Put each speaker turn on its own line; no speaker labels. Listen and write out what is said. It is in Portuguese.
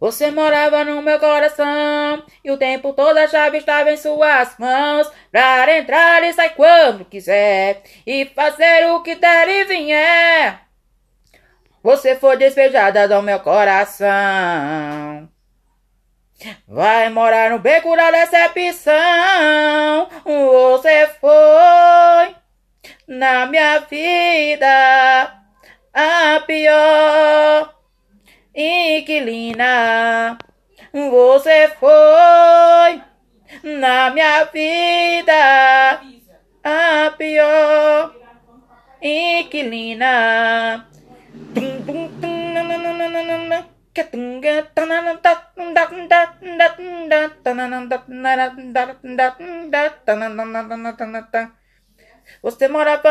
Você morava no meu coração e o tempo todo a chave estava em suas mãos para entrar e sair quando quiser e fazer o que der e vier. Você foi despejada do meu coração. Vai morar no beco da decepção. Você foi na minha vida a pior inquilina. Você foi na minha vida a pior inquilina. Você mora